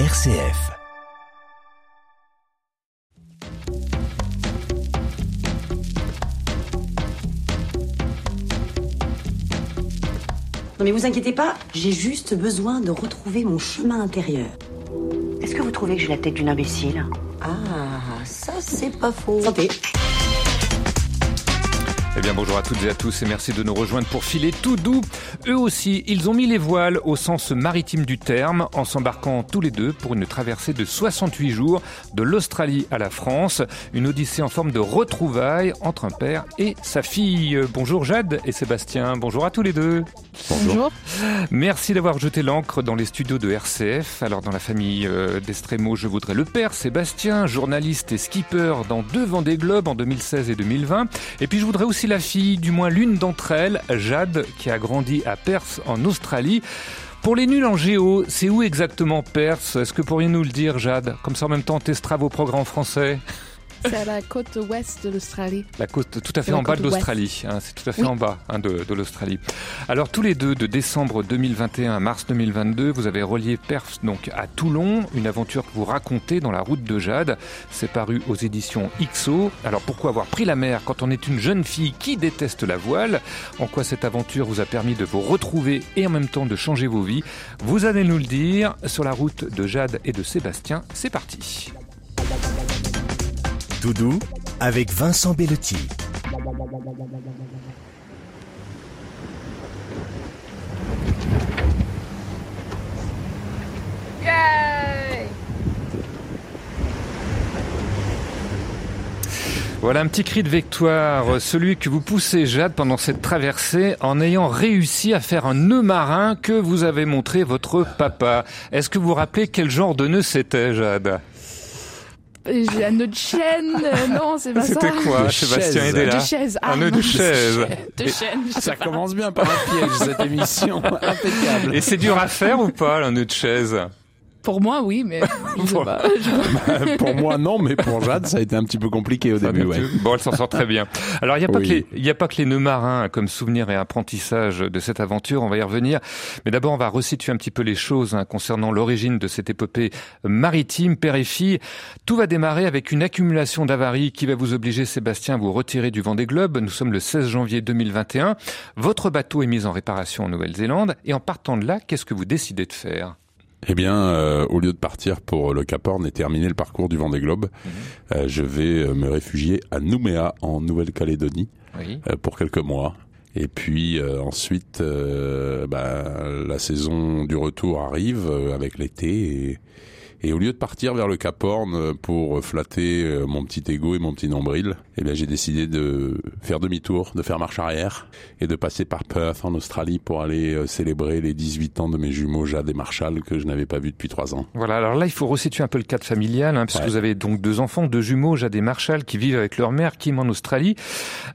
RCF. Non mais vous inquiétez pas, j'ai juste besoin de retrouver mon chemin intérieur. Est-ce que vous trouvez que j'ai la tête d'une imbécile? Ah, ça c'est pas faux. Santé. Eh bien bonjour à toutes et à tous et merci de nous rejoindre pour filer tout doux. Eux aussi, ils ont mis les voiles au sens maritime du terme en s'embarquant tous les deux pour une traversée de 68 jours de l'Australie à la France. Une odyssée en forme de retrouvailles entre un père et sa fille. Bonjour Jade et Sébastien, bonjour à tous les deux. Bonjour. Merci d'avoir jeté l'encre dans les studios de RCF. Alors dans la famille euh, d'Estremo, je voudrais le père Sébastien, journaliste et skipper dans deux Vendée Globe en 2016 et 2020. Et puis je voudrais aussi la fille, du moins l'une d'entre elles, Jade, qui a grandi à Perth en Australie. Pour les nuls en géo, c'est où exactement Perth? Est-ce que pourriez nous le dire, Jade? Comme ça en même temps, on testera vos programmes français. C'est à la côte ouest de l'Australie. La côte tout à fait en bas de l'Australie. hein, c'est tout à fait Oui. en bas hein, de, de l'Australie. Alors tous les deux, de décembre 2021 à mars 2022, vous avez relié Perth donc à Toulon, une aventure que vous racontez dans la route de Jade. C'est paru aux éditions XO. Alors pourquoi avoir pris la mer quand on est une jeune fille qui déteste la voile? En quoi cette aventure vous a permis de vous retrouver et en même temps de changer vos vies? Vous allez nous le dire sur la route de Jade et de Sébastien. C'est parti. Doudou avec Vincent Bellotti. Voilà un petit cri de victoire, celui que vous poussez Jade pendant cette traversée en ayant réussi à faire un nœud marin que vous avez montré votre papa. Est-ce que vous vous rappelez quel genre de nœud c'était Jade? J'ai un nœud de chaîne. euh, non, c'est pas ça. C'était quoi De Sébastien là De chaise. Ah, Un nœud de chaise. De chaîne. je sais Ça pas. commence bien par un piège, cette émission. Impeccable. Et c'est dur à faire ou pas un nœud de chaise? Pour moi, oui, mais je sais pas. pour moi, non, mais pour Jade, ça a été un petit peu compliqué au début, ouais. Bon, elle s'en sort très bien. Alors, il n'y a, pas Oui. que les- y a pas que les nœuds marins comme souvenir et apprentissage de cette aventure, on va y revenir. Mais d'abord, on va resituer un petit peu les choses hein, concernant l'origine de cette épopée maritime, père et fille. Tout va démarrer avec une accumulation d'avaries qui va vous obliger, Sébastien, à vous retirer du Vendée Globe. Nous sommes le 16 janvier 2021. Votre bateau est mis en réparation en Nouvelle-Zélande. Et en partant de là, qu'est-ce que vous décidez de faire? Eh bien, euh, au lieu de partir pour le Cap Horn et terminer le parcours du Vendée Globe, euh, je vais euh, me réfugier à Nouméa, en Nouvelle-Calédonie, Oui. euh, pour quelques mois. Et puis euh, ensuite, euh, bah, la saison du retour arrive euh, avec l'été. Et, et au lieu de partir vers le Cap Horn euh, pour flatter euh, mon petit ego et mon petit nombril, eh bien j'ai décidé de faire demi-tour, de faire marche arrière et de passer par Perth en Australie pour aller euh, célébrer les 18 ans de mes jumeaux Jade et Marshall que je n'avais pas vus depuis trois ans. Voilà, alors là, il faut resituer un peu le cadre familial, hein, Ouais. vous avez donc deux enfants, deux jumeaux, Jade et Marshall, qui vivent avec leur mère, Kim, en Australie.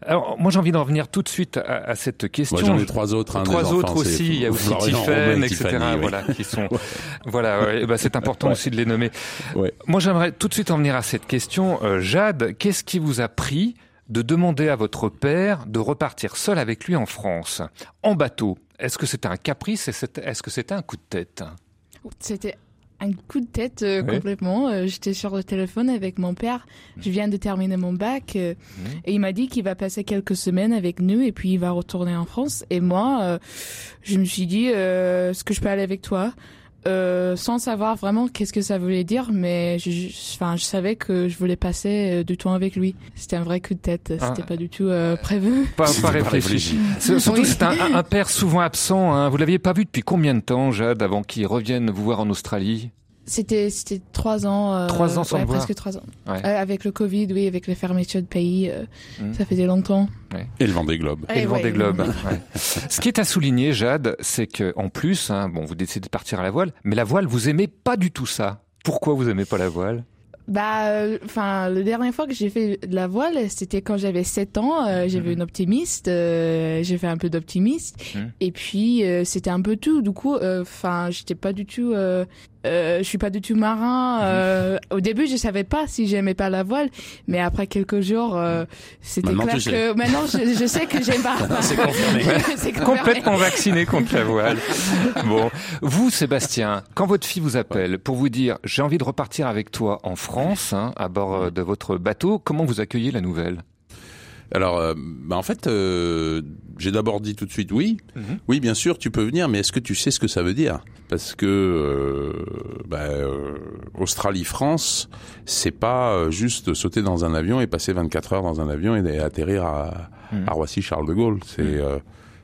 Alors, moi, j'ai envie d'en revenir tout de suite à, à cette question. Moi j'en ai trois autres. hein, Trois autres enfants, aussi, il y a aussi Florian, Tiffen, etc. Tiffany, oui. Voilà, qui sont, voilà, ouais, bah, c'est important aussi de les nommer. Ouais. Moi, j'aimerais tout de suite en venir à cette question. Euh, Jade, qu'est-ce qui vous a pris de demander à votre père de repartir seul avec lui en France, en bateau? Est-ce que c'était un caprice? Est-ce que c'était un coup de tête? C'était un coup de tête euh, complètement. Euh, J'étais sur le téléphone avec mon père. Je viens de terminer mon bac euh, Mhm. et il m'a dit qu'il va passer quelques semaines avec nous et puis il va retourner en France. Et moi, euh, je me suis dit, euh, est-ce que je peux aller avec toi? Euh, sans savoir vraiment qu'est-ce que ça voulait dire, mais je, je- enfin, je savais que je voulais passer euh, du temps avec lui. C'était un vrai coup de tête. C'était Ah. pas du tout euh, prévu. Pas, pas réfléchi. Surtout, c'est un, un- un père souvent absent. Hein. Vous l'aviez pas vu depuis combien de temps, Jade, avant qu'il revienne vous voir en Australie? C'était c'était trois ans. euh, Trois ans sans ouais, le voir. presque trois ans. Ouais. Euh, avec le Covid, oui, avec les fermetures de pays, euh, Mhm. ça faisait longtemps. Et le Vendée Globe. et Eh le Vendée. Globe. ouais. Ce qui est à souligner, Jade, c'est que en plus, hein, bon, vous décidez de partir à la voile, mais la voile, vous aimez pas du tout ça. Pourquoi vous aimez pas la voile? Bah, euh, enfin, la dernière fois que j'ai fait de la voile, c'était quand j'avais 7 ans. euh, j'avais Mhm. une optimiste, euh, j'ai fait un peu d'optimiste, Mhm. et puis euh, c'était un peu tout. Du coup, euh, enfin, j'étais pas du tout, euh, je suis pas du tout marin. euh, Au début, je savais pas si j'aimais pas la voile, mais après quelques jours, euh, c'était clair sais. que maintenant je, je sais que j'aime pas. C'est confirmé. C'est confirmé. Complètement vacciné contre la voile. Bon, vous, Sébastien, quand votre fille vous appelle pour vous dire j'ai envie de repartir avec toi en France, hein, à bord euh, de votre bateau, comment vous accueillez la nouvelle? Alors, euh, bah, en fait, euh, j'ai d'abord dit tout de suite oui. Mhm. Oui, bien sûr, tu peux venir, mais est-ce que tu sais ce que ça veut dire? Parce que euh, bah, euh, Australie-France, c'est pas euh, juste sauter dans un avion et passer 24 heures dans un avion et, atterrir à, Mhm. à Roissy-Charles de Gaulle. C'est Mhm. euh,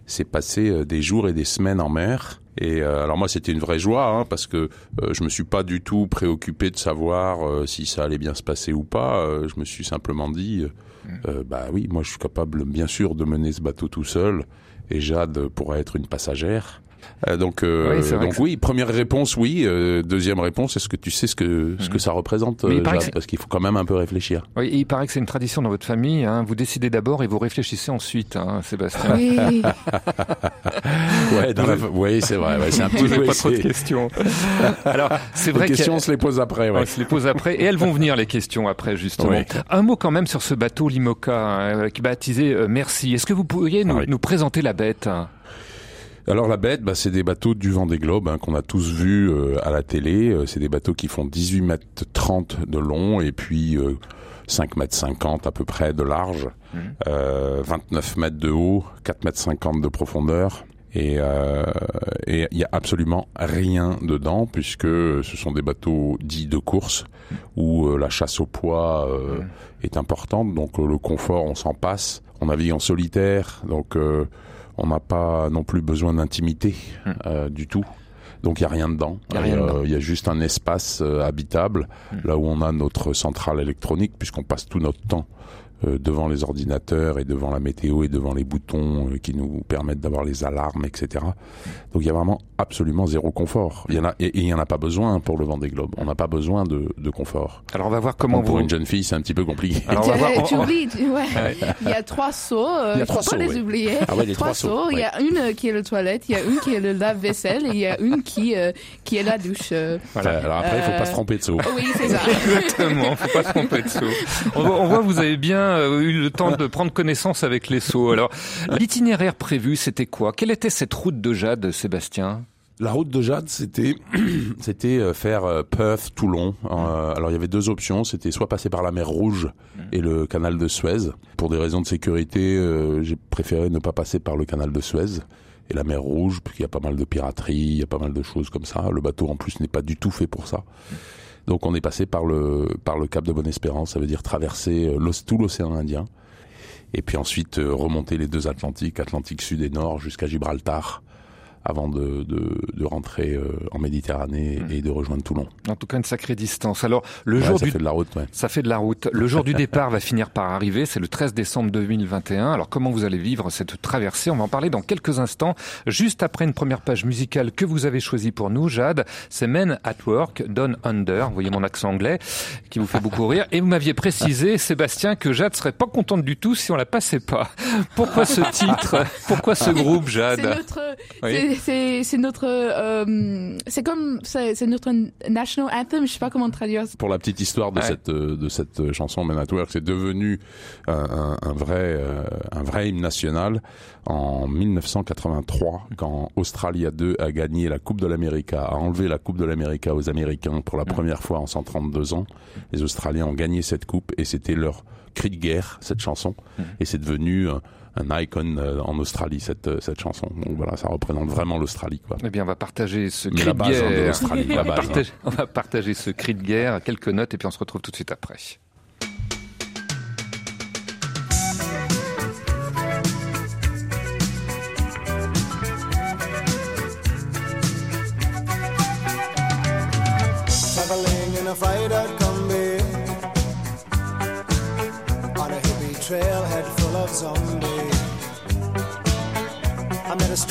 c'est passer des jours et des semaines en mer. Et euh, alors moi c'était une vraie joie hein, parce que euh, je me suis pas du tout préoccupé de savoir euh, si ça allait bien se passer ou pas. Euh, je me suis simplement dit euh, euh, bah oui moi je suis capable bien sûr de mener ce bateau tout seul et Jade pourrait être une passagère. Euh, donc euh, Oui, donc oui première réponse oui Euh, deuxième réponse est-ce que tu sais ce que ce que ça représente Mais il euh, paraît Jade que c'est- parce qu'il faut quand même un peu réfléchir. Oui, il paraît que c'est une tradition dans votre famille. Hein. Vous décidez d'abord et vous réfléchissez ensuite, hein, Sébastien. Oui. Ouais, dans la- oui c'est vrai ouais, c'est un petit peu pas trop de questions. Alors, c'est les vrai a- questions on se les pose après ouais. On se les pose après et elles vont venir les questions après justement. Oui. Un mot quand même sur ce bateau Limoca hein, qui est baptisé euh, Merci. Est-ce que vous pourriez nous, Ah oui. nous présenter la bête hein? Alors la bête, bah, c'est des bateaux du Vendée Globe hein, qu'on a tous vus euh, à la télé. Euh, c'est des bateaux qui font 18 mètres 30 de long et puis euh, 5 mètres 50 à peu près de large, Mhm. euh, 29 mètres de haut, 4 mètres 50 de profondeur. Et euh, et il y a absolument rien dedans puisque ce sont des bateaux dits de course où euh, la chasse au poids euh, Mhm. est importante. Donc euh, le confort, on s'en passe. On navigue en solitaire, donc euh, on n'a pas non plus besoin d'intimité Hmm. euh, du tout. Donc il y a rien dedans. Y euh. Il y a juste un espace euh, habitable Hmm. là où on a notre centrale électronique puisqu'on passe tout notre temps devant les ordinateurs et devant la météo et devant les boutons euh, qui nous permettent d'avoir les alarmes, etc. Donc il y a vraiment absolument zéro confort. Il y en a et et il y en a pas besoin pour le Vendée Globe. On n'a pas besoin de, de confort. Alors on va voir comment Bon, pour vous. une jeune fille, c'est un petit peu compliqué. Alors on va voir. Tu- on- tu on- oublies, tu- ouais. Il y a trois seaux. euh, Il y a faut trois pas seaux, les oublier. Ah ouais, les trois seaux. seaux, Il y a une euh, qui est le toilette, il y a une qui est le lave-vaisselle et il y a une qui euh, qui est la douche. euh. Voilà. Alors après, il faut pas Euh, se tromper de saut. Oui, c'est ça. Exactement, faut pas se tromper de saut. On voit, on voit que vous avez bien euh, eu le temps de prendre connaissance avec les sauts. Alors, l'itinéraire prévu, c'était quoi? Quelle était cette route de Jade, Sébastien? La route de Jade, c'était c'était euh, faire euh, Perth Toulon. Euh, alors il y avait deux options, c'était soit passer par la mer Rouge et le canal de Suez. Pour des raisons de sécurité, euh, j'ai préféré ne pas passer par le canal de Suez et la mer Rouge, puisqu'il y a pas mal de piraterie, il y a pas mal de choses comme ça. Le bateau en plus n'est pas du tout fait pour ça. Donc on est passé par le par le Cap de Bonne-Espérance, ça veut dire traverser euh, tout l'océan Indien. Et puis ensuite euh, remonter les deux Atlantiques, Atlantique Sud et Nord, jusqu'à Gibraltar, avant de, de, de rentrer euh, en Méditerranée et de rejoindre Toulon. En tout cas, une sacrée distance. Alors, le Ouais, jour ça du fait de la route, ouais. Ça fait de la route. Le jour du départ va finir par arriver, c'est le 13 décembre 2021. Alors comment vous allez vivre cette traversée? On va en parler dans quelques instants, juste après une première page musicale que vous avez choisie pour nous, Jade. C'est Men at Work, Down Under, vous voyez mon accent anglais, qui vous fait beaucoup rire. Et vous m'aviez précisé, Sébastien, que Jade serait pas contente du tout si on la passait pas. Pourquoi ce titre? Pourquoi ce groupe, C'est Jade notre, Oui. C'est- notre, euh, c'est comme, c'est notre national anthem. Je sais pas comment traduire. Pour la petite histoire de Ouais. cette euh, de cette chanson Men at Work, c'est devenu un, vrai euh, un vrai hymne national en 1983 quand Australia 2 a gagné la Coupe de l'Amérique, a enlevé la Coupe de l'Amérique aux Américains pour la première fois en 132 ans. Les Australiens ont gagné cette coupe et c'était leur cri de guerre cette chanson et c'est devenu un, un icon euh, en Australie cette euh, cette chanson. Donc voilà, ça représente vraiment l'Australie quoi. Eh bien, on va partager ce cri de hein, de guerre. l'Australie, On la va, base. hein. on va partager ce cri de guerre, quelques notes, et puis on se retrouve tout de suite après.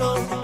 soul.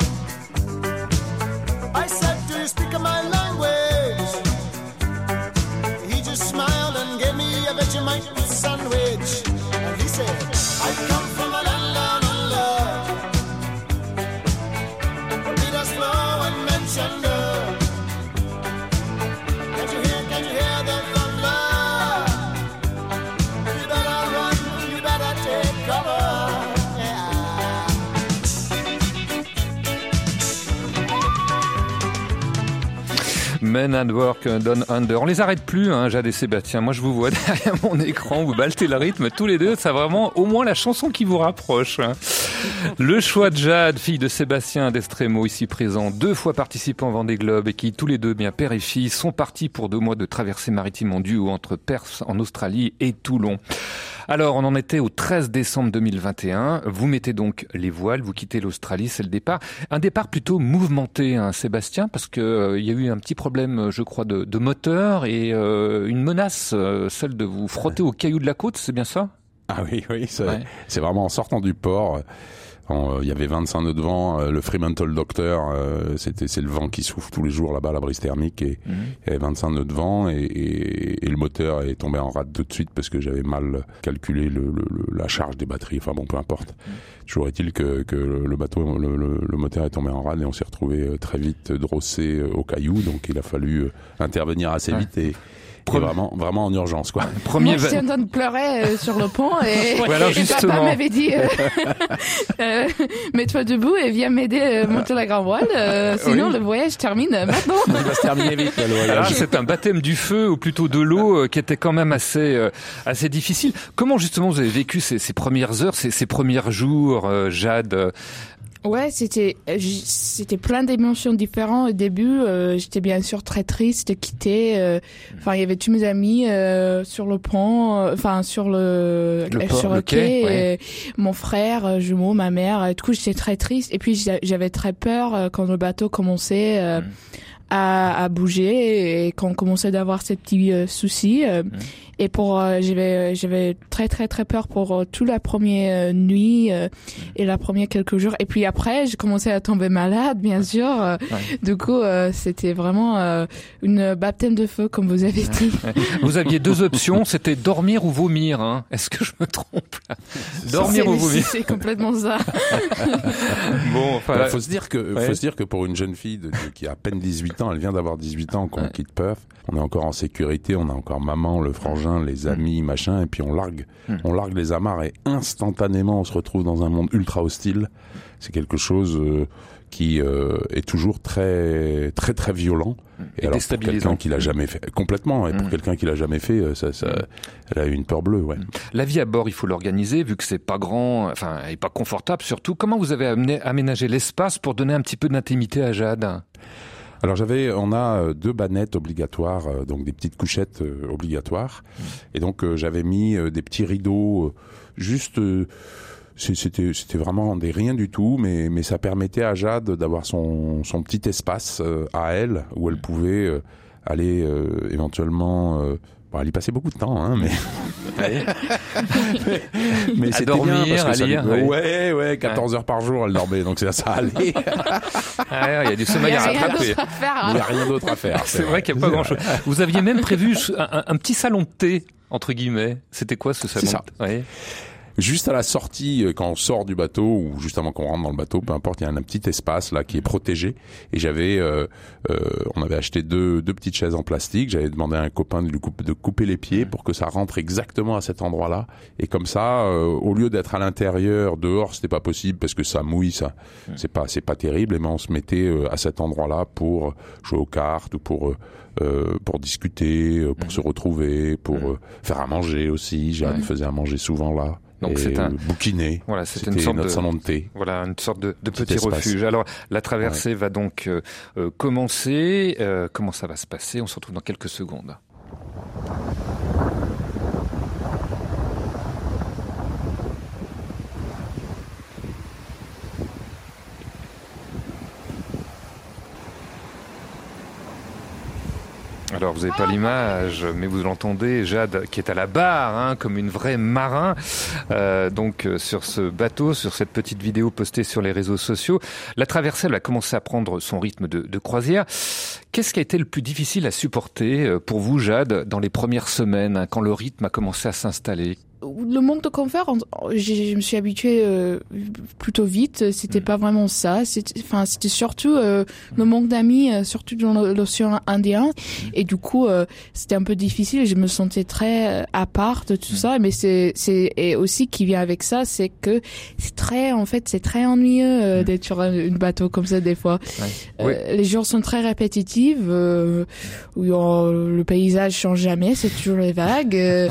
Men and Work Down Under. On les arrête plus, hein, Jade et Sébastien. Moi, je vous vois derrière mon écran, vous baltez le rythme tous les deux. C'est vraiment au moins la chanson qui vous rapproche. Le choix de Jade, fille de Sébastien d'Estremo, ici présent, deux fois participant au Vendée Globe et qui, tous les deux, bien père et fille, sont partis pour deux mois de traversée maritime en duo entre Perth en Australie et Toulon. Alors, on en était au 13 décembre 2021. Vous mettez donc les voiles, vous quittez l'Australie, c'est le départ. Un départ plutôt mouvementé, hein, Sébastien, parce que euh, il y a eu un petit problème, euh, je crois, de, de moteur et euh, une menace, euh, celle de vous frotter au caillou de la côte, c'est bien ça? Ah oui, oui, c'est Ouais. vraiment en sortant du port. euh, euh, Il y avait 25 nœuds de vent, euh, le Fremantle Doctor, euh, c'était c'est le vent qui souffle tous les jours là-bas à la brise thermique et Mhm. il y avait 25 nœuds de vent et, et- et le moteur est tombé en rade tout de suite parce que j'avais mal calculé le, le- le- la charge des batteries. Enfin bon, peu importe. Toujours est-il que, que le bateau, le, moteur est tombé en rade et on s'est retrouvé très vite drossé au caillou, donc il a fallu intervenir assez vite et, vraiment vraiment en urgence quoi. Premier Moi, va- j'étais en train de pleurer euh, sur le pont et, Ouais, alors et papa m'avait dit euh, euh, mets-toi debout et viens m'aider à monter la grand voile. euh, sinon, Oui. le voyage termine maintenant. Il va se terminer vite là, le Alors, voyage. c'est un baptême du feu ou plutôt de l'eau euh, qui était quand même assez euh, assez difficile. Comment justement vous avez vécu ces, ces premières heures, ces, ces premiers jours, euh, Jade euh, Ouais, c'était euh, c'était plein d'émotions différentes. Au début, euh, j'étais bien sûr très triste de quitter. euh, Enfin, il y avait tous mes amis euh, sur le pont, euh, enfin sur le, Le port, sur le quai, quai. ouais. mon frère jumeau, ma mère. Du coup, j'étais très triste. Et puis j'a- j'avais très peur quand le bateau commençait. euh, Mm. À, à bouger et quand on commençait d'avoir ces petits euh, soucis euh, Mm. Et pour euh, j'avais j'avais très très très peur pour euh, toute la première euh, nuit euh, et la première quelques jours et puis après j'ai commencé à tomber malade bien sûr euh, Ouais. du coup euh, c'était vraiment euh, une baptême de feu comme vous avez dit Vous aviez deux options, c'était dormir ou vomir. Hein. Est-ce que je me trompe? Là Dormir ou vomir? c'est complètement ça Bon, enfin, Bah, faut se dire que Ouais. faut se dire que pour une jeune fille de- de- qui a à peine 18 ans, elle vient d'avoir 18 ans qu'on Ouais. quitte Perth, on est encore en sécurité, on a encore maman, le frangin, les amis, machin et puis on largue Mm. on largue les amarres et instantanément on se retrouve dans un monde ultra hostile. C'est quelque chose euh, qui euh, est toujours très très très violent Et alors pour quelqu'un qui l'a jamais fait complètement et pour Mm. quelqu'un qui l'a jamais fait euh, ça, ça elle a eu une peur bleue ouais. la vie à bord, il faut l'organiser vu que c'est pas grand, enfin, et pas confortable surtout. Comment vous avez amené, aménagé l'espace pour donner un petit peu d'intimité à Jade? Alors j'avais, on a euh, deux bannettes obligatoires, euh, donc des petites couchettes euh, obligatoires, et donc j'avais mis des petits rideaux, juste, c'était c'était vraiment des rien du tout, mais mais ça permettait à Jade d'avoir son son petit espace euh, à elle où elle pouvait euh, aller euh, éventuellement. euh, Bon, elle y passait beaucoup de temps, hein, mais mais c'était dormir, bien parce que à ça lui- lire, ouais. ouais, ouais, 14 heures par jour, elle dormait, donc ça, ça allait. Ah, Il y a du il sommeil à a rien rattraper. d'autre à faire Il hein. n'y a rien d'autre à faire. C'est vrai qu'il n'y a pas grand chose. Vous aviez même prévu un, un- un petit salon de thé, entre guillemets. C'était quoi ce salon ça. de- Ouais. Juste à la sortie, euh, quand on sort du bateau ou juste avant qu'on rentre dans le bateau, peu importe, il y a un, petit espace là qui est protégé. Et j'avais, euh, euh, on avait acheté deux, deux petites chaises en plastique. J'avais demandé à un copain de lui couper, de couper les pieds pour que ça rentre exactement à cet endroit-là. Et comme ça, euh, au lieu d'être à l'intérieur, dehors, c'était pas possible parce que ça mouille, ça, c'est pas, c'est pas terrible. Et ben on se mettait euh, à cet endroit-là pour jouer aux cartes ou pour euh, euh, pour discuter, pour se retrouver, pour euh, faire à manger aussi. Jeanne Ouais. faisait à manger souvent là. Donc c'est un bouquiné. voilà, c'est une sorte notre de salon de thé. voilà une sorte de, de Petit refuge. Alors la traversée va donc euh, euh, commencer. Euh, comment ça va se passer? On se retrouve dans quelques secondes. Alors vous n'avez pas l'image, mais vous l'entendez, Jade qui est à la barre, hein, comme une vraie marin, euh, donc euh, sur ce bateau, sur cette petite vidéo postée sur les réseaux sociaux. La traversée, elle a commencé à prendre son rythme de, de croisière. Qu'est-ce qui a été le plus difficile à supporter euh, pour vous, Jade, dans les premières semaines, hein, quand le rythme a commencé à s'installer? Le manque de confort, je me suis habituée euh, plutôt vite. C'était Mm. pas vraiment ça. C'était, enfin, c'était surtout euh, le manque d'amis, euh, surtout dans l'océan Indien. Et du coup, euh, c'était un peu difficile. Je me sentais très euh, à part de tout Mm. ça. Mais c'est, c'est et aussi qui vient avec ça, c'est que c'est très, en fait, c'est très ennuyeux euh, Mm. d'être sur un, une bateau comme ça des fois. Oui. Euh, Les jours sont très répétitifs. Euh, où euh, le paysage change jamais. C'est toujours les vagues. euh,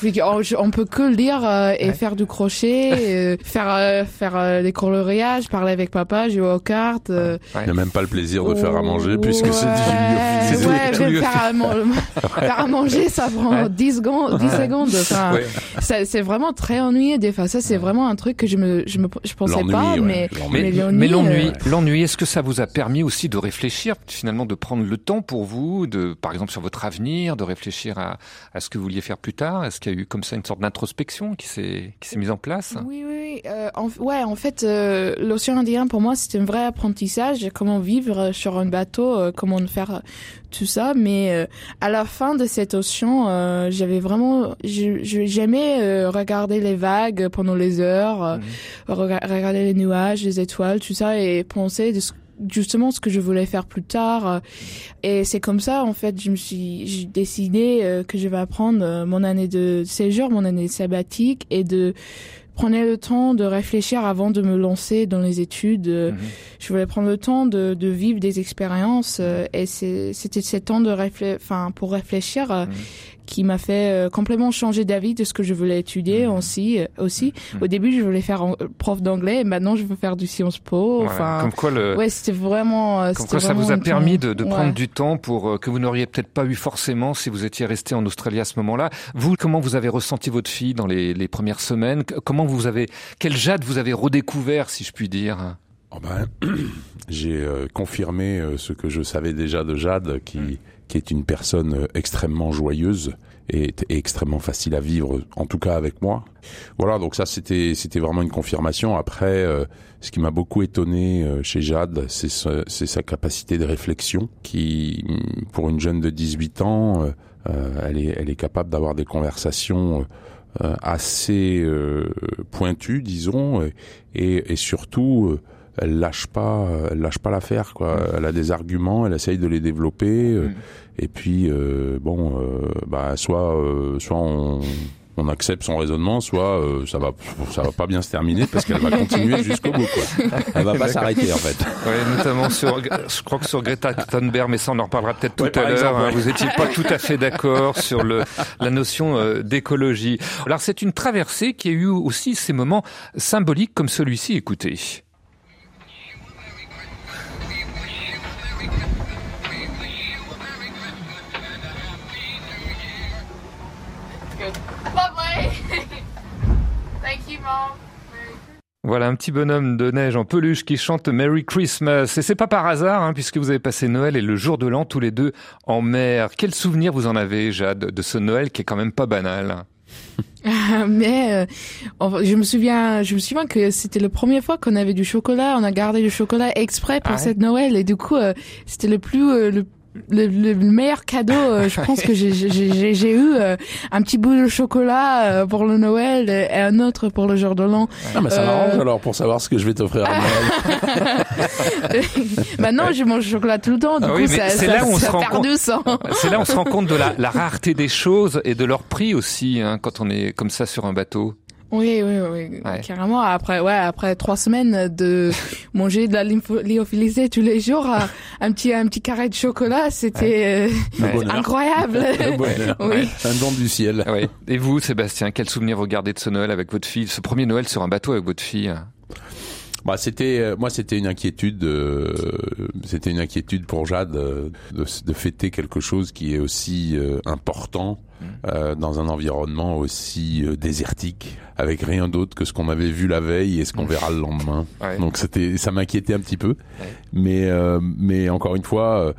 puis on, on peut que lire euh, et faire du crochet, euh, faire euh, faire euh, des coloriages, parler avec papa, jouer aux cartes. euh, Il n'y a même pas le plaisir de faire à manger puisque c'est du Ouais, faire, à, man- faire à manger, ça prend Ouais. 10 secondes. 10 secondes. Enfin, Ouais. ça- c'est vraiment très ennuyeux des fois. Ça, c'est vraiment un truc que je me, je me, je pensais pas, ouais, mais, l'ennui. Mais, l'ennui, mais l'ennui, l'ennui, est-ce que ça vous a permis aussi de réfléchir, finalement, de prendre le temps pour vous, de, par exemple, sur votre avenir, de réfléchir à, à ce que vous vouliez faire plus tard? Est-ce qu'il y a eu comme ça une sorte d'introspection qui s'est, mise en place Oui, oui. Euh, en, ouais, en fait, euh, l'océan Indien, pour moi, c'était un vrai apprentissage. Comment vivre sur un bateau, euh, comment faire euh, tout ça. Mais euh, à la fin de cet océan, euh, j'avais vraiment... J'aimais euh, regarder les vagues pendant les heures, euh, rega- regarder les nuages, les étoiles, tout ça, et penser de ce justement ce que je voulais faire plus tard euh, et c'est comme ça en fait je me suis j'ai décidé euh, que je vais apprendre euh, mon année de séjour mon année sabbatique et de prendre le temps de réfléchir avant de me lancer dans les études Mhm. je voulais prendre le temps de, de vivre des expériences et c'était ce temps de réflé enfin pour réfléchir Mhm. Qui m'a fait euh, complètement changer d'avis de ce que je voulais étudier Mhm. aussi euh, aussi Mhm. au début je voulais faire en- euh, prof d'anglais et maintenant je veux faire du Sciences Po enfin Comme quoi, le, Ouais, c'était vraiment. comme c'était quoi ça vous vraiment a permis de, ouais. prendre du temps pour euh, que vous n'auriez peut-être pas eu forcément si vous étiez resté en Australie à ce moment-là. Vous, comment vous avez ressenti votre fille dans les, les premières semaines? Comment vous avez, quel Jade vous avez redécouvert, si je puis dire? Oh ben, j'ai euh, confirmé euh, ce que je savais déjà de Jade, qui, Mm. Qui est une personne euh, extrêmement joyeuse et, extrêmement facile à vivre, en tout cas avec moi. Voilà, donc ça c'était vraiment une confirmation. Après, euh, ce qui m'a beaucoup étonné euh, chez Jade, c'est ce- c'est sa capacité de réflexion, qui mm, pour une jeune de 18 ans, elle est capable d'avoir des conversations. assez pointues, disons, et, surtout elle lâche pas elle lâche pas l'affaire quoi elle a des arguments elle essaye de les développer euh, Mm. et puis euh, bon euh, bah soit euh, soit on on accepte son raisonnement, soit euh, ça va ça va pas bien se terminer parce qu'elle va continuer jusqu'au bout quoi. Elle va pas s'arrêter en fait. Ouais, notamment sur, je crois que sur Greta Thunberg, mais ça on en reparlera peut-être tout à l'heure. hein. ouais. Vous étiez pas tout à fait d'accord sur le, la notion euh, d'écologie. Alors c'est une traversée qui a eu aussi ces moments symboliques comme celui-ci. Écoutez. Voilà un petit bonhomme de neige en peluche qui chante Merry Christmas. Et c'est pas par hasard, hein, puisque vous avez passé Noël et le jour de l'an tous les deux en mer. Quel souvenir vous en avez, Jade, de ce Noël qui est quand même pas banal? Mais euh, je me souviens, je me souviens que c'était la première fois qu'on avait du chocolat. On a gardé du chocolat exprès pour Ah ouais? cette Noël et du coup, euh, c'était le plus euh, le le, le meilleur cadeau, euh, je pense que j'ai- j'ai j'ai- j'ai eu euh, un petit bout de chocolat euh, pour le Noël et un autre pour le jour de l'an. Ah, mais ça Euh, m'arrange alors pour savoir ce que je vais t'offrir à Noël. Maintenant, je mange du chocolat tout le temps, du Ah coup, oui, ça, c'est ça, là où on ça se rend perd compte. du sang. C'est là où on se rend compte de la, la rareté des choses et de leur prix aussi, hein, quand on est comme ça sur un bateau. Oui, oui, oui, Ouais. carrément. Après, ouais, après trois semaines de manger de la lyophilisée tous les jours, un petit, un petit carré de chocolat, c'était euh, incroyable. Oui. Un don du ciel. Ouais. Et vous, Sébastien, quel souvenir vous gardez de ce Noël avec votre fille, ce premier Noël sur un bateau avec votre fille? Bah c'était euh, moi c'était une inquiétude euh, c'était une inquiétude pour Jade euh, de, de fêter quelque chose qui est aussi euh, important euh, dans un environnement aussi euh, désertique avec rien d'autre que ce qu'on avait vu la veille et ce qu'on verra le lendemain. Ouais. Donc c'était ça m'inquiétait un petit peu. Mais euh, mais encore une fois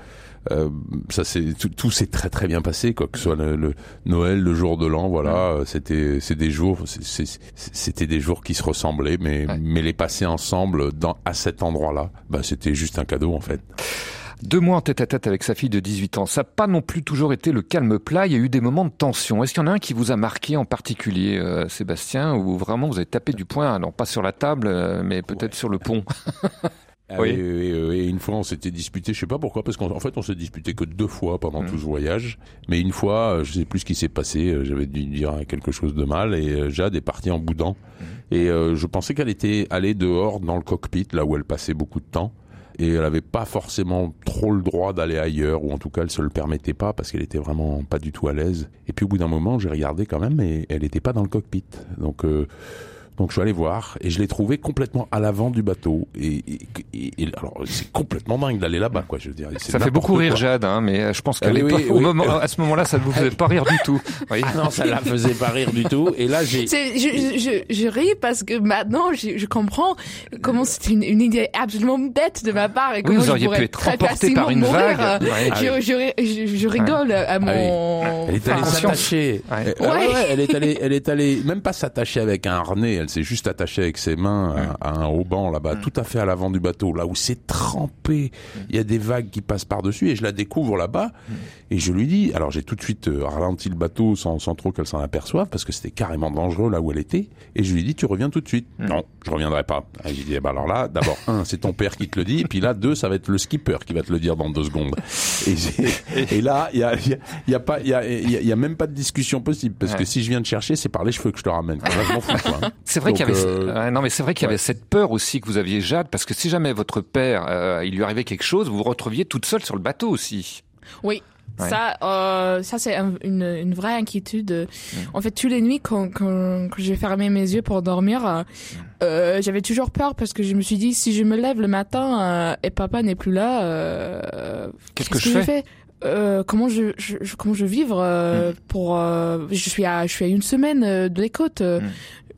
euh, ça c'est tout, tout s'est très très bien passé quoi que ce soit le, le Noël le jour de l'an voilà. Euh, c'était c'est des jours c'était des jours qui se ressemblaient mais Ouais. mais les passer ensemble dans à cet endroit là bah c'était juste un cadeau en fait. Deux mois en tête à tête avec sa fille de 18 ans, ça n'a pas non plus toujours été le calme plat, il y a eu des moments de tension. Est-ce qu'il y en a un qui vous a marqué en particulier, euh, Sébastien, où vraiment vous avez tapé du poing, non pas sur la table, mais peut-être sur le pont? Ah Oui. oui, oui. Une fois, on s'était disputé, je sais pas pourquoi, parce qu'en en fait, on s'est disputé que deux fois pendant Mm. tout ce voyage. Mais une fois, euh, je sais plus ce qui s'est passé, euh, j'avais dû dire quelque chose de mal, et euh, Jade est partie en boudant. Et euh, je pensais qu'elle était allée dehors dans le cockpit, là où elle passait beaucoup de temps. Et elle avait pas forcément trop le droit d'aller ailleurs, ou en tout cas, elle se le permettait pas, parce qu'elle était vraiment pas du tout à l'aise. Et puis au bout d'un moment, j'ai regardé quand même, et elle était pas dans le cockpit. Donc... Euh, donc je suis allé voir et je l'ai trouvé complètement à l'avant du bateau et, et- et- et- alors c'est complètement dingue d'aller là-bas quoi je veux dire c'est Ça fait beaucoup rire quoi. Jade, hein, mais euh, je pense qu'à Ah oui, oui, à ce moment-là, ça ne vous faisait pas rire du tout. Oui. Ah non ça la faisait pas rire du tout et là j'ai Je, je, je ris parce que maintenant, je, je comprends comment c'était une, une idée absolument bête de ma part et comment vous je auriez pu être emporté par une mourir. vague. Euh, Ouais. Je, je, ri- je, je rigole à mon... elle est allée enfin, s'attacher Ouais. Euh, ah Ouais. ouais, elle est allée elle est allée même pas s'attacher avec un harnais elle s'est juste attachée avec ses mains à, à un haut-banc là-bas tout à fait à l'avant du bateau là où c'est trempé. Il y a des vagues qui passent par-dessus et je la découvre là-bas et je lui dis alors j'ai tout de suite euh, ralenti le bateau sans, sans trop qu'elle s'en aperçoive parce que c'était carrément dangereux là où elle était et je lui dis tu reviens tout de suite non je reviendrai pas et j'ai dit eh ben alors là d'abord un c'est ton père qui te le dit et puis là deux ça va être le skipper qui va te le dire dans deux secondes et, là il y a, il y a- y a pas il y a, il y a- même pas de discussion possible parce Ouais. que si je viens te chercher c'est par les cheveux que je te ramène Quoi. Là, je m'en fous quoi, hein. C'est vrai qu'il y avait, euh, ouais, non, mais c'est vrai qu'il y avait ouais. cette peur aussi que vous aviez Jade, parce que si jamais votre père, euh, il lui arrivait quelque chose, vous vous retrouviez toute seule sur le bateau aussi. Oui. Ouais. Ça, euh, ça c'est un- une, une vraie inquiétude. Mm. En fait, tous les nuits, quand, quand, quand j'ai fermé mes yeux pour dormir, euh, euh, j'avais toujours peur parce que je me suis dit, si je me lève le matin euh, et papa n'est plus là, Qu'est-ce que je fais? Euh, comment je, je, comment je vivre euh, pour euh, je suis à je suis à une semaine de les côtes Mm.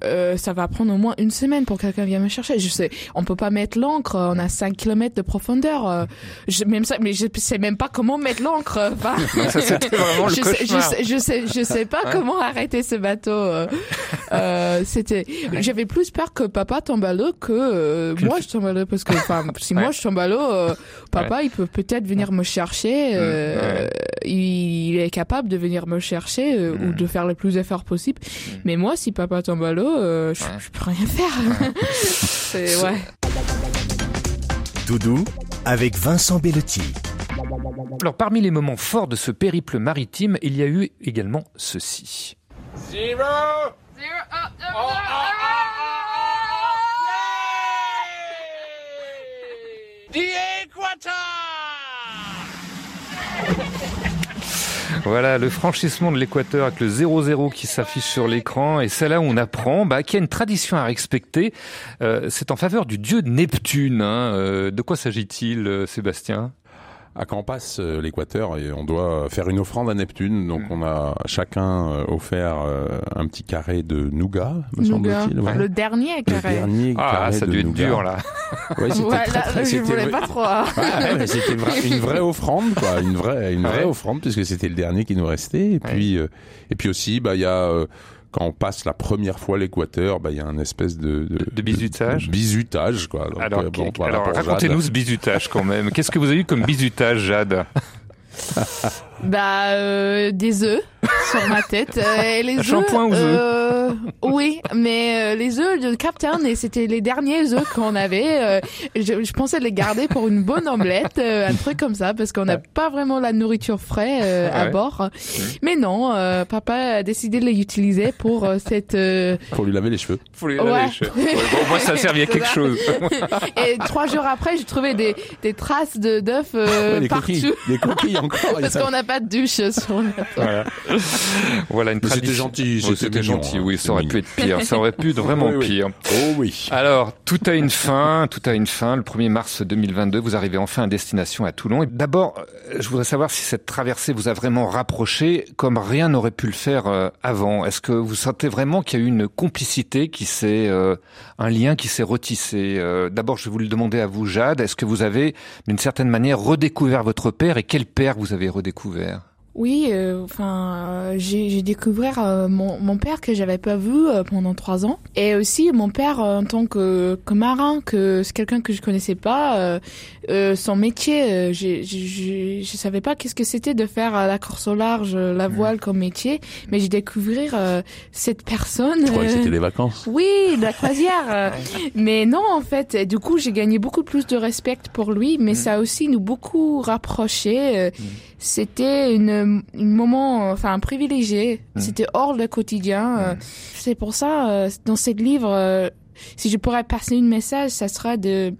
Euh, ça va prendre au moins une semaine pour que quelqu'un vienne me chercher. Je sais, on peut pas mettre l'encre. On a 5 km de profondeur. euh, je, même ça, mais je sais même pas comment mettre l'encre. Enfin, vraiment le je, sais, je sais, je sais, je sais pas comment arrêter ce bateau. euh, euh, c'était, j'avais plus peur que papa tombe à l'eau que euh, moi je tombe à l'eau parce que, enfin, si moi Ouais. je tombe à l'eau, euh, papa il peut peut-être venir me chercher. Euh, il, est capable de venir me chercher euh, ou de faire le plus d'efforts possible. Mais moi, si papa tombe à l'eau, euh, je, Ouais. je peux rien faire. C'est ouais. Doudou avec Vincent Bellotti. Alors, parmi les moments forts de ce périple maritime, il y a eu également ceci. Voilà, le franchissement de l'équateur avec le 0-0 qui s'affiche sur l'écran. Et c'est là où on apprend bah, qu'il y a une tradition à respecter. Euh, c'est en faveur du dieu Neptune. hein. Euh, de quoi s'agit-il, euh, Sébastien? À quand on passe euh, l'équateur et on doit faire une offrande à Neptune. Donc Mm. on a chacun euh, offert euh, un petit carré de nougat, me Nougat. semble-t-il. ouais. Le dernier Le carré. dernier Ah, carré ça a de dû être nougat. dur là. Ouais, c'était Voilà, très, très- je voulais pas trop. hein. Ouais, ouais, mais c'était vra- une vraie offrande, quoi, une vraie, une vraie Ouais. offrande, puisque c'était le dernier qui nous restait. Et puis, euh, et puis aussi, bah, il y a euh, quand on passe la première fois l'équateur, bah, il y a un espèce de de, De bisutage. de bisutage, quoi. Donc, Alors, euh, bon, voilà alors racontez-nous ce bisutage quand même. Qu'est-ce que vous avez eu comme bisutage, Jade? Bah, euh, des œufs sur ma tête. Euh, et les shampoing aux œufs. euh, oui, mais euh, les œufs de Captain, et c'était les derniers œufs qu'on avait. euh, je, je pensais les garder pour une bonne omelette, euh, un truc comme ça, parce qu'on n'a pas vraiment la nourriture frais euh, à Ouais. bord. Mais non, euh, papa a décidé de les utiliser pour euh, cette... euh, Pour lui laver les cheveux. Faut les Ouais. laver les cheveux. Ouais, bon, moins, ça a servi à quelque chose. et trois jours après, j'ai trouvé des, des traces de d'œufs euh, des partout. coquilles. Des coquilles encore. Parce qu'on pas de douche sur le bateau. Voilà. Voilà une c'était gentil, Ouais, c'était gentil, hein. oui, ça aurait Mignon. pu être pire. Ça aurait pu être vraiment Oui, oui. pire. Oh oui. Alors, tout a une fin, tout a une fin. Le 1er mars 2022, vous arrivez enfin à destination à Toulon. Et d'abord, euh, je voudrais savoir si cette traversée vous a vraiment rapproché comme rien n'aurait pu le faire euh, avant. Est-ce que vous sentez vraiment qu'il y a eu une complicité qui s'est, euh, un lien qui s'est retissé Euh, D'abord, je vais vous le demander à vous, Jade. Est-ce que vous avez, d'une certaine manière, redécouvert votre père et quel père vous avez redécouvert? Oui, euh, enfin, euh, j'ai découvert euh, mon, mon père que j'avais pas vu euh, pendant trois ans, et aussi mon père euh, en tant que, que marin, que c'est quelqu'un que je connaissais pas. euh, euh, son métier, euh, j'ai- j'ai- je savais pas qu'est-ce que c'était de faire euh, la course au large, la voile comme métier, mais j'ai découvert euh, cette personne. Je croyais que euh, c'était les vacances? oui, de la croisière. mais non, en fait, et du coup, j'ai gagné beaucoup plus de respect pour lui, mais ça a aussi nous beaucoup rapproché. euh, C'était une, un moment, euh, enfin, privilégié. C'était hors le quotidien. euh, C'est pour ça, euh, dans ce livre, si je pourrais passer un message, ça serait de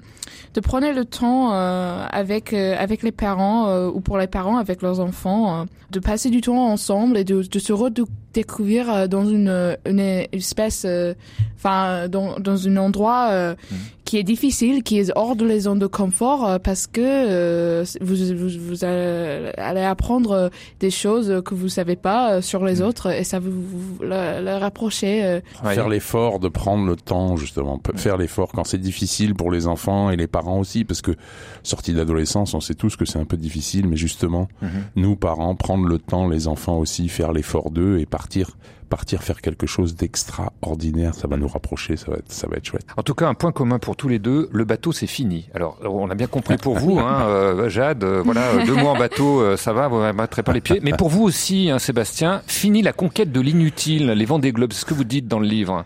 de prendre le temps euh, avec euh, avec les parents euh, ou pour les parents avec leurs enfants, de passer du temps ensemble et de, de se redécouvrir euh, dans une une espèce, euh, enfin dans dans un endroit euh, qui est difficile, qui est hors de les zones de confort euh, parce que euh, vous, vous vous allez apprendre euh, des choses que vous savez pas euh, sur les autres et ça vous, vous le, le rapprocher. euh, Faire l'effort de prendre le temps, justement. Faire l'effort quand c'est difficile pour les enfants et les parents aussi, parce que sortie d'adolescence, on sait tous que c'est un peu difficile, mais justement, nous, parents, prendre le temps, les enfants aussi, faire l'effort d'eux et partir, partir faire quelque chose d'extraordinaire, ça va nous rapprocher, ça va être, ça va être chouette. En tout cas, un point commun pour tous les deux, le bateau c'est fini. Alors, on a bien compris pour vous, hein, euh, Jade, euh, voilà, euh, deux mois en bateau, euh, ça va, vous ne pas les pieds. Mais pour vous aussi, hein, Sébastien, fini la conquête de l'inutile, les Vendée Globes, c'est ce que vous dites dans le livre.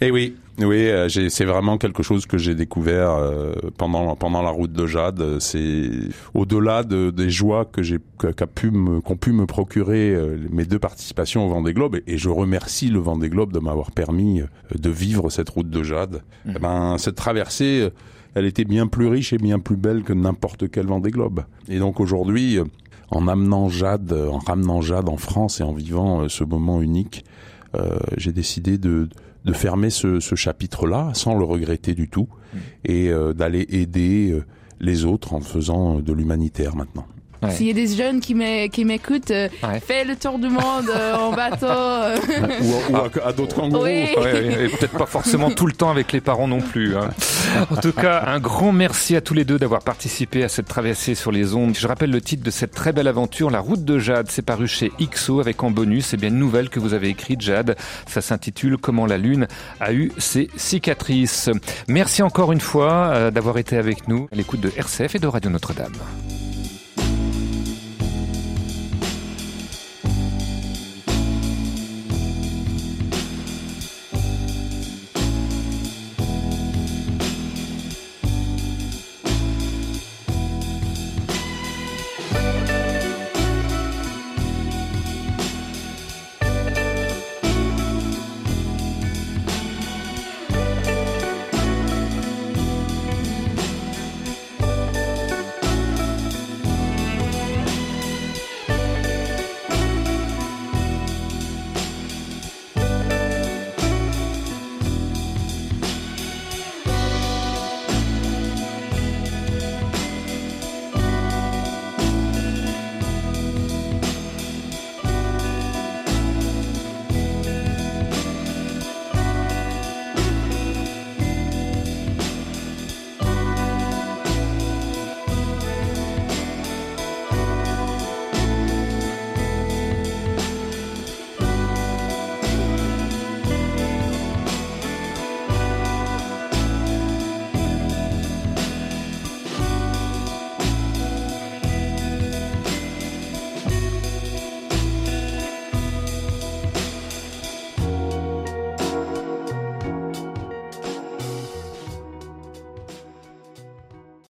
Eh oui, oui, euh, j'ai- c'est vraiment quelque chose que j'ai découvert euh, pendant pendant la route de Jade. C'est au-delà de, des joies que j'ai qu'a pu me qu'ont pu me procurer euh, mes deux participations au Vendée Globe et, et je remercie le Vendée Globe de m'avoir permis de vivre cette route de Jade. Eh ben cette traversée, elle était bien plus riche et bien plus belle que n'importe quel Vendée Globe. Et donc aujourd'hui, en amenant Jade, en ramenant Jade en France et en vivant ce moment unique, euh, j'ai décidé de, de fermer ce, ce chapitre-là sans le regretter du tout et euh, d'aller aider euh, les autres en faisant euh, de l'humanitaire maintenant. Ouais. S'il y a des jeunes qui m'é- qui m'écoutent, euh, Ouais. fais le tour du monde euh, en bateau. euh. ou à, ou à- à d'autres kangourous. Oui. Ouais, ouais, et peut-être pas forcément tout le temps avec les parents non plus. hein. En tout cas, un grand merci à tous les deux d'avoir participé à cette traversée sur les ondes. Je rappelle le titre de cette très belle aventure, La Route de Jade. C'est paru chez XO avec en bonus, c'est bien une nouvelle que vous avez écrite, Jade. Ça s'intitule Comment la Lune a eu ses cicatrices. Merci encore une fois euh, d'avoir été avec nous à l'écoute de RCF et de Radio Notre-Dame.